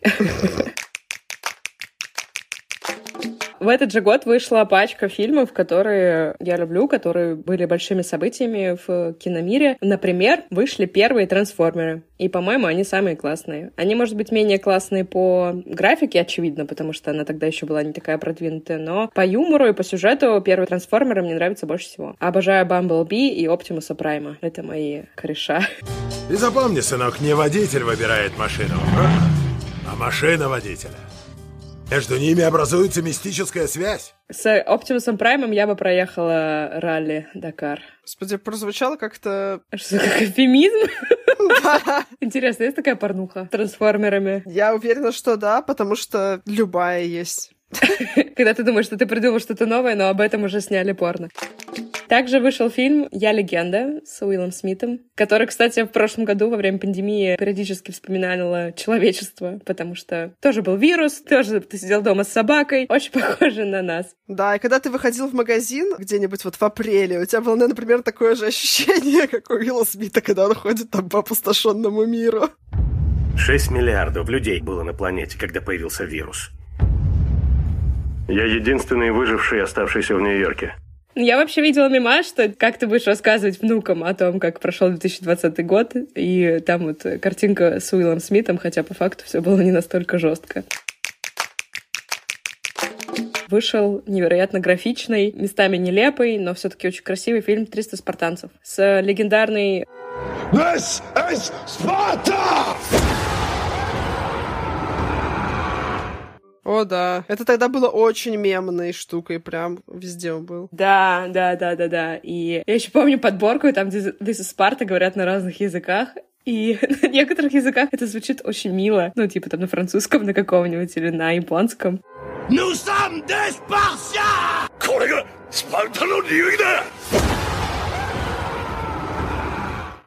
В этот же год вышла пачка фильмов, которые я люблю, которые были большими событиями в киномире. Например, вышли первые трансформеры. И, по-моему, они самые классные. Они, может быть, менее классные по графике, очевидно, потому что она тогда еще была не такая продвинутая, но по юмору и по сюжету первые трансформеры мне нравятся больше всего. Обожаю Бамблби и Оптимуса Прайма. Это мои кореша. И запомни, сынок, не водитель выбирает машину, а машина водителя. Между ними образуется мистическая связь. С Оптимусом Праймом я бы проехала ралли Дакар. Господи, прозвучало как-то... Что, как эфемизм? Интересно, есть такая порнуха с трансформерами? Я уверена, что да, потому что любая есть. Когда ты думаешь, что ты придумал что-то новое, но об этом уже сняли порно. Также вышел фильм «Я легенда» с Уиллом Смитом, который, кстати, в прошлом году во время пандемии периодически вспоминало человечество, потому что тоже был вирус, тоже ты сидел дома с собакой, очень похоже на нас. Да, и когда ты выходил в магазин где-нибудь вот в апреле, у тебя было, например, такое же ощущение, как у Уилла Смита, когда он ходит там по опустошенному миру. 6 миллиардов людей было на планете, когда появился вирус. Я единственный выживший, оставшийся в Нью-Йорке. Я вообще видела мема, что как ты будешь рассказывать внукам о том, как прошел 2020 год, и там вот картинка с Уиллом Смитом, хотя по факту все было не настолько жестко вышел невероятно графичный, местами нелепый, но все-таки очень красивый фильм «300 спартанцев» с легендарной... This is Sparta! О, да. Это тогда было очень мемной штукой, прям везде он был. Да, да, да, да, да. И я еще помню подборку, там, где This is Sparta говорят на разных языках. И на некоторых языках это звучит очень мило. Ну, типа там на французском, на каком-нибудь или на японском. Nous sommes des Spartiates! これがスパルタの流儀だ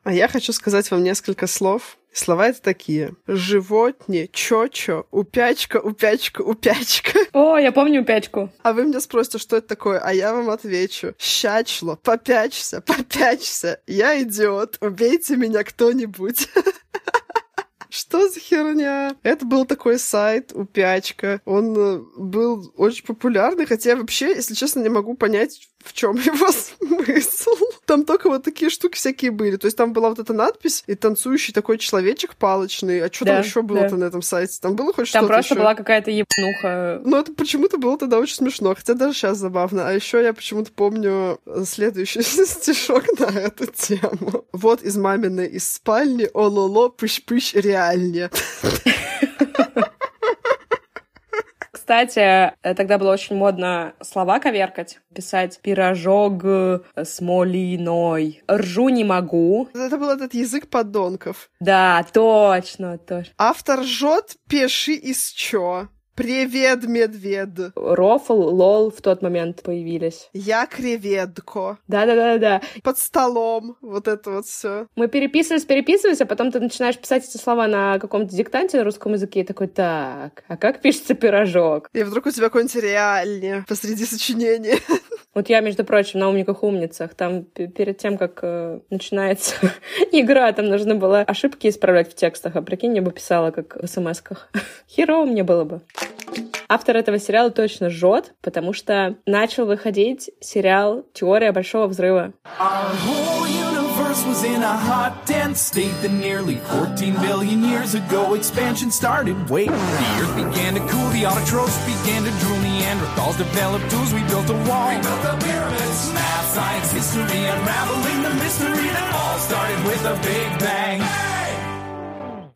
А я хочу сказать вам несколько слов. Слова это такие. Животне, чочо, упячка, упячка, упячка. О, я помню упячку. А вы меня спросите, что это такое, а я вам отвечу. Щачло, попячься, попячься. Я идиот, убейте меня кто-нибудь. Что за херня? Это был такой сайт у Пячка. Он э, был очень популярный, хотя вообще, если честно, не могу понять, в чем его смысл. Там только вот такие штуки всякие были. То есть там была вот эта надпись и танцующий такой человечек палочный. А что да, там еще было-то да. на этом сайте? Там было хоть что-то Там просто еще? была какая-то ебнуха. Ну, это почему-то было тогда очень смешно, хотя даже сейчас забавно. А еще я почему-то помню следующий стишок на эту тему. Вот из маминой из спальни, ололо, пыщ-пыщ, реальнее. Кстати, э, тогда было очень модно слова коверкать, писать пирожок с малиной. Ржу не могу. Это был этот язык подонков. Да, точно, точно. Автор жжет, пиши из чё. Привет, медвед. Рофл, лол в тот момент появились. Я креветко. Да-да-да-да. Под столом. Вот это вот все. Мы переписывались, переписывались, а потом ты начинаешь писать эти слова на каком-то диктанте на русском языке и такой, так, а как пишется пирожок? И вдруг у тебя какой-нибудь реальнее посреди сочинения. Вот я, между прочим, на умниках умницах, там перед тем, как э, начинается игра, там нужно было ошибки исправлять в текстах, а прикинь, я бы писала как в смс-ках. Херово мне было бы. Автор этого сериала точно жжет, потому что начал выходить сериал «Теория большого взрыва». was in a hot, dense state that nearly 14 billion years ago expansion started. Wait, the earth began to cool, the autotrophs began to drool, Neanderthals developed tools, we built a wall. We built the pyramids, math, science, history, unraveling the mystery that all started with a big bang.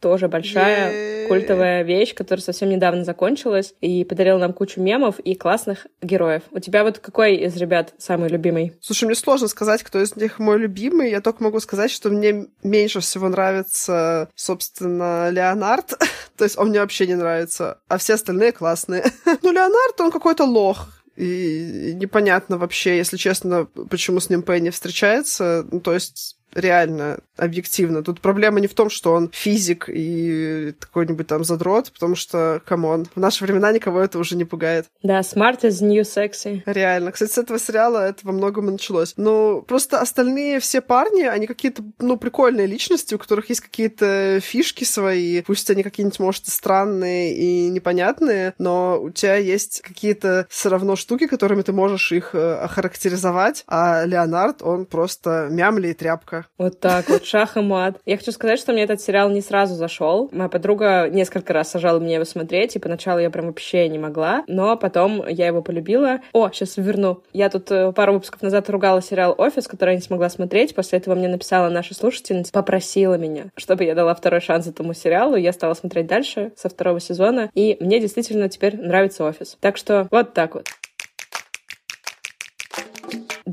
Тоже большая культовая вещь, которая совсем недавно закончилась и подарила нам кучу мемов и классных героев. У тебя вот какой из ребят самый любимый? Слушай, мне сложно сказать, кто из них мой любимый. Я только могу сказать, что мне меньше всего нравится, собственно, Леонард. То есть он мне вообще не нравится. А все остальные классные. ну, Леонард, он какой-то лох. И непонятно вообще, если честно, почему с ним Пенни встречается. Ну, то есть реально, объективно. Тут проблема не в том, что он физик и какой-нибудь там задрот, потому что, come on, в наши времена никого это уже не пугает. Да, smart is new sexy. Реально. Кстати, с этого сериала это во многом и началось. Ну, просто остальные все парни, они какие-то, ну, прикольные личности, у которых есть какие-то фишки свои, пусть они какие-нибудь, может, странные и непонятные, но у тебя есть какие-то все равно штуки, которыми ты можешь их э, охарактеризовать, а Леонард, он просто мямли и тряпка. Вот так вот, шах и мат. Я хочу сказать, что мне этот сериал не сразу зашел. Моя подруга несколько раз сажала меня его смотреть, и поначалу я прям вообще не могла, но потом я его полюбила. О, сейчас верну. Я тут э, пару выпусков назад ругала сериал «Офис», который я не смогла смотреть. После этого мне написала наша слушательница, попросила меня, чтобы я дала второй шанс этому сериалу. Я стала смотреть дальше со второго сезона, и мне действительно теперь нравится «Офис». Так что вот так вот.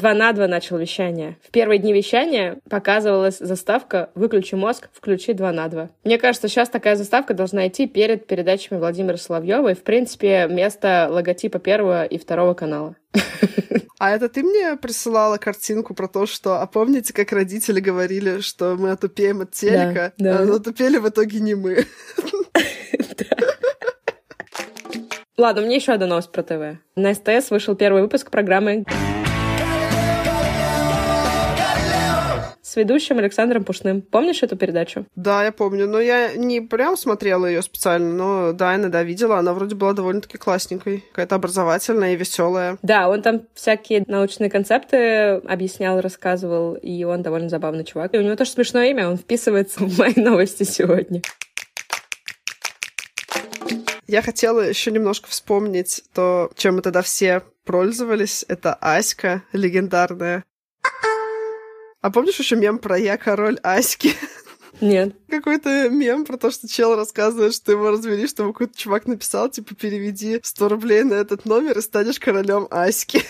2 на 2 начал вещание. В первые дни вещания показывалась заставка «Выключи мозг, включи 2 на 2». Мне кажется, сейчас такая заставка должна идти перед передачами Владимира Соловьева и, в принципе, вместо логотипа первого и второго канала. А это ты мне присылала картинку про то, что... А помните, как родители говорили, что мы отупеем от телека? Да, да. А отупели в итоге не мы. Ладно, мне еще одна новость про ТВ. На СТС вышел первый выпуск программы с ведущим Александром Пушным. Помнишь эту передачу? Да, я помню. Но я не прям смотрела ее специально, но да, иногда видела. Она вроде была довольно-таки классненькой. Какая-то образовательная и веселая. Да, он там всякие научные концепты объяснял, рассказывал, и он довольно забавный чувак. И у него тоже смешное имя, он вписывается в мои новости сегодня. Я хотела еще немножко вспомнить то, чем мы тогда все пользовались. Это Аська легендарная. А помнишь еще мем про «Я король Аськи»? Нет. Какой-то мем про то, что чел рассказывает, что его развели, что какой-то чувак написал, типа, переведи 100 рублей на этот номер и станешь королем Аськи.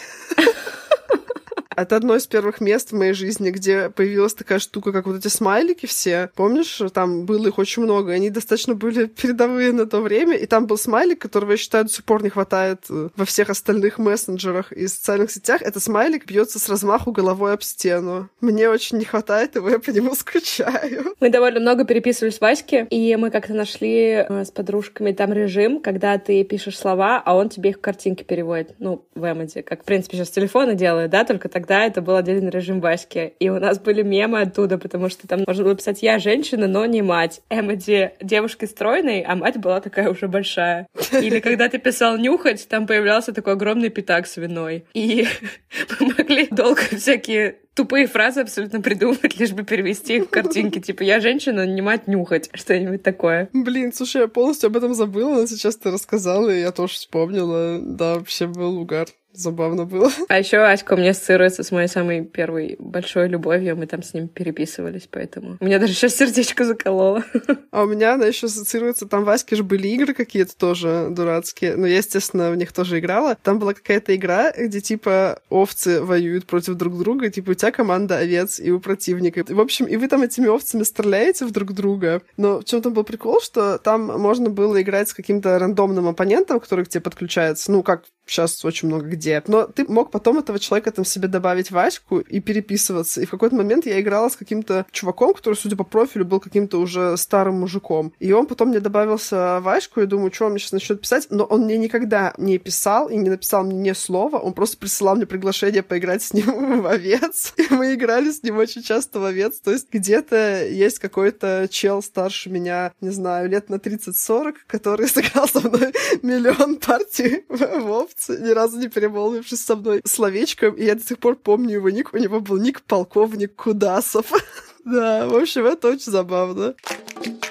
Это одно из первых мест в моей жизни, где появилась такая штука, как вот эти смайлики все. Помнишь, там было их очень много. Они достаточно были передовые на то время. И там был смайлик, которого, я считаю, до сих пор не хватает э, во всех остальных мессенджерах и социальных сетях. Это смайлик бьется с размаху головой об стену. Мне очень не хватает его, я по нему скучаю. Мы довольно много переписывались с Ваське, и мы как-то нашли э, с подружками там режим, когда ты пишешь слова, а он тебе их в картинки переводит. Ну, в эмоди. Как, в принципе, сейчас телефоны делают, да, только так тогда это был отдельный режим Васьки. И у нас были мемы оттуда, потому что там можно было писать «Я женщина, но не мать». Эмоди девушки стройной, а мать была такая уже большая. Или когда ты писал «нюхать», там появлялся такой огромный пятак свиной. И мы могли долго всякие тупые фразы абсолютно придумать, лишь бы перевести их в картинки. Типа, я женщина, не мать нюхать. Что-нибудь такое. Блин, слушай, я полностью об этом забыла, но сейчас ты рассказала, и я тоже вспомнила. Да, вообще был угар. Забавно было. А еще Аська у меня ассоциируется с моей самой первой большой любовью. Мы там с ним переписывались, поэтому... У меня даже сейчас сердечко закололо. А у меня она еще ассоциируется... Там в Аське же были игры какие-то тоже дурацкие. Но я, естественно, в них тоже играла. Там была какая-то игра, где типа овцы воюют против друг друга. Типа у тебя команда овец и у противника. В общем, и вы там этими овцами стреляете в друг друга. Но в чем там был прикол, что там можно было играть с каким-то рандомным оппонентом, который к тебе подключается. Ну, как сейчас очень много где. Но ты мог потом этого человека там себе добавить Ваську и переписываться. И в какой-то момент я играла с каким-то чуваком, который, судя по профилю, был каким-то уже старым мужиком. И он потом мне добавился Ваську, и думаю, что он мне сейчас начнет писать. Но он мне никогда не писал и не написал мне ни слова. Он просто присылал мне приглашение поиграть с ним в овец. И мы играли с ним очень часто в овец. То есть где-то есть какой-то чел старше меня, не знаю, лет на 30-40, который сыграл со мной миллион партий в овц ни разу не перемолвившись со мной словечком, и я до сих пор помню его ник, у него был ник полковник Кудасов. Да, в общем, это очень забавно.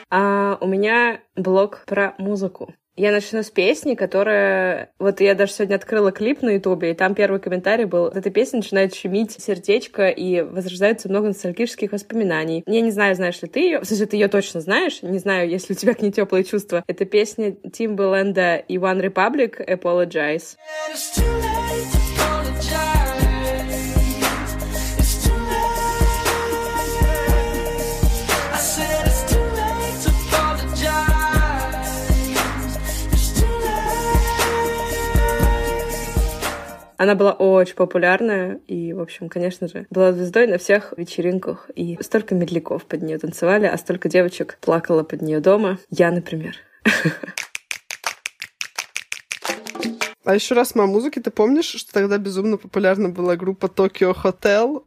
А у меня блог про музыку. Я начну с песни, которая... Вот я даже сегодня открыла клип на Ютубе, и там первый комментарий был. Эта песня начинает щемить сердечко, и возрождается много ностальгических воспоминаний. Я не знаю, знаешь ли ты ее. В смысле, ты ее точно знаешь. Не знаю, если у тебя к ней теплые чувства. Это песня Timbaland и One Republic «Apologize». Она была очень популярная и, в общем, конечно же, была звездой на всех вечеринках. И столько медляков под нее танцевали, а столько девочек плакало под нее дома. Я, например. А еще раз о музыке, ты помнишь, что тогда безумно популярна была группа Tokyo Hotel?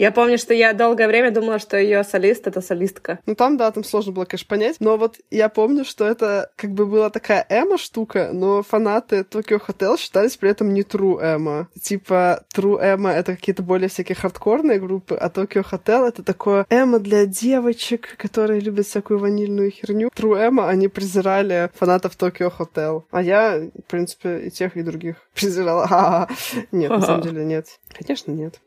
Я помню, что я долгое время думала, что ее солист — это солистка. Ну там, да, там сложно было, конечно, понять. Но вот я помню, что это как бы была такая эмо-штука, но фанаты Tokyo Hotel считались при этом не true эмо. Типа true эмо — это какие-то более всякие хардкорные группы, а Tokyo Hotel — это такое эмо для девочек, которые любят всякую ванильную херню. True эмо они презирали фанатов Tokyo Hotel. А я, в принципе, и тех, и других презирала. Нет, на самом деле нет. Конечно, нет.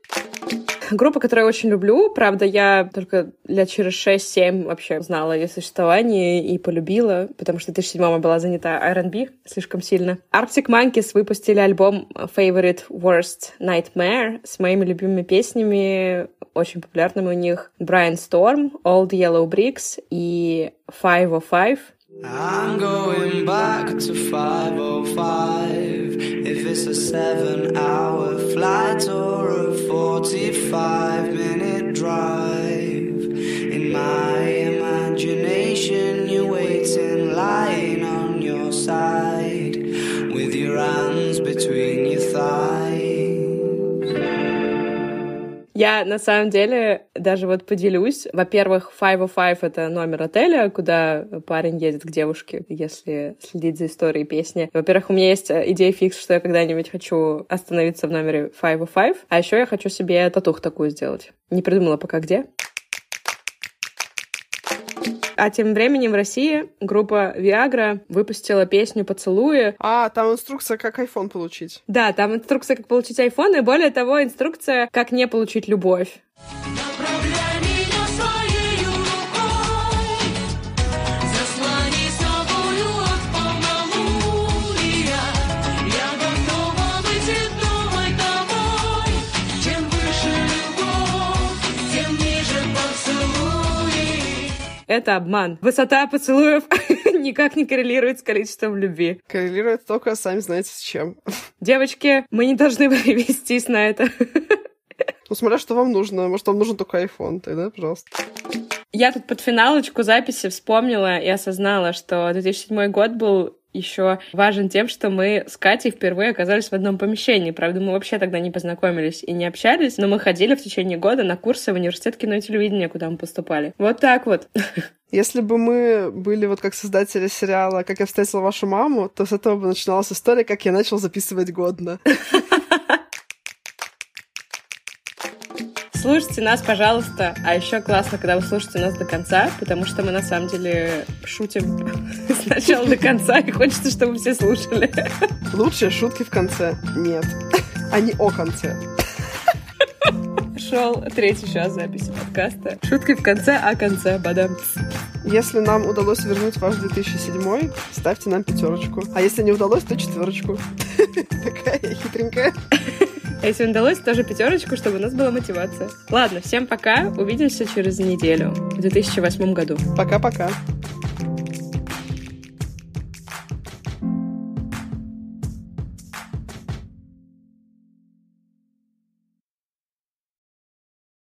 Группа, которую я очень люблю, правда, я только лет через 6-7 вообще знала ее существовании и полюбила, потому что в 2007 я была занята R&B слишком сильно. Arctic Monkeys выпустили альбом Favorite Worst Nightmare с моими любимыми песнями, очень популярными у них Brian Storm, Old Yellow Bricks и Five of Five. I'm going back to 505 If it's a seven hour flight or a 45 minute drive In my imagination you're waiting lying on your side With your hands between your thighs Я на самом деле даже вот поделюсь. Во-первых, 505 — это номер отеля, куда парень едет к девушке, если следить за историей песни. Во-первых, у меня есть идея фикс, что я когда-нибудь хочу остановиться в номере 505, а еще я хочу себе татух такую сделать. Не придумала пока где. А тем временем в России группа Viagra выпустила песню «Поцелуи». А, там инструкция, как iPhone получить. Да, там инструкция, как получить iPhone, и более того, инструкция, как не получить любовь. Это обман. Высота поцелуев никак не коррелирует с количеством любви. Коррелирует только, сами знаете, с чем. Девочки, мы не должны вестись на это. Ну, смотря, что вам нужно. Может, вам нужен только iPhone тогда, пожалуйста. Я тут под финалочку записи вспомнила и осознала, что 2007 год был еще важен тем, что мы с Катей впервые оказались в одном помещении. Правда, мы вообще тогда не познакомились и не общались, но мы ходили в течение года на курсы в университет кино и телевидения, куда мы поступали. Вот так вот. Если бы мы были вот как создатели сериала «Как я встретила вашу маму», то с этого бы начиналась история, как я начал записывать годно. Слушайте нас, пожалуйста. А еще классно, когда вы слушаете нас до конца, потому что мы на самом деле шутим с начала до конца, и хочется, чтобы все слушали. Лучшие шутки в конце. Нет. Они о конце. Шел третий час записи подкаста. Шутки в конце, о конце, бадам. Если нам удалось вернуть ваш 2007, ставьте нам пятерочку. А если не удалось, то четверочку. Такая хитренькая. А если удалось, тоже пятерочку, чтобы у нас была мотивация. Ладно, всем пока. Увидимся через неделю в 2008 году. Пока-пока.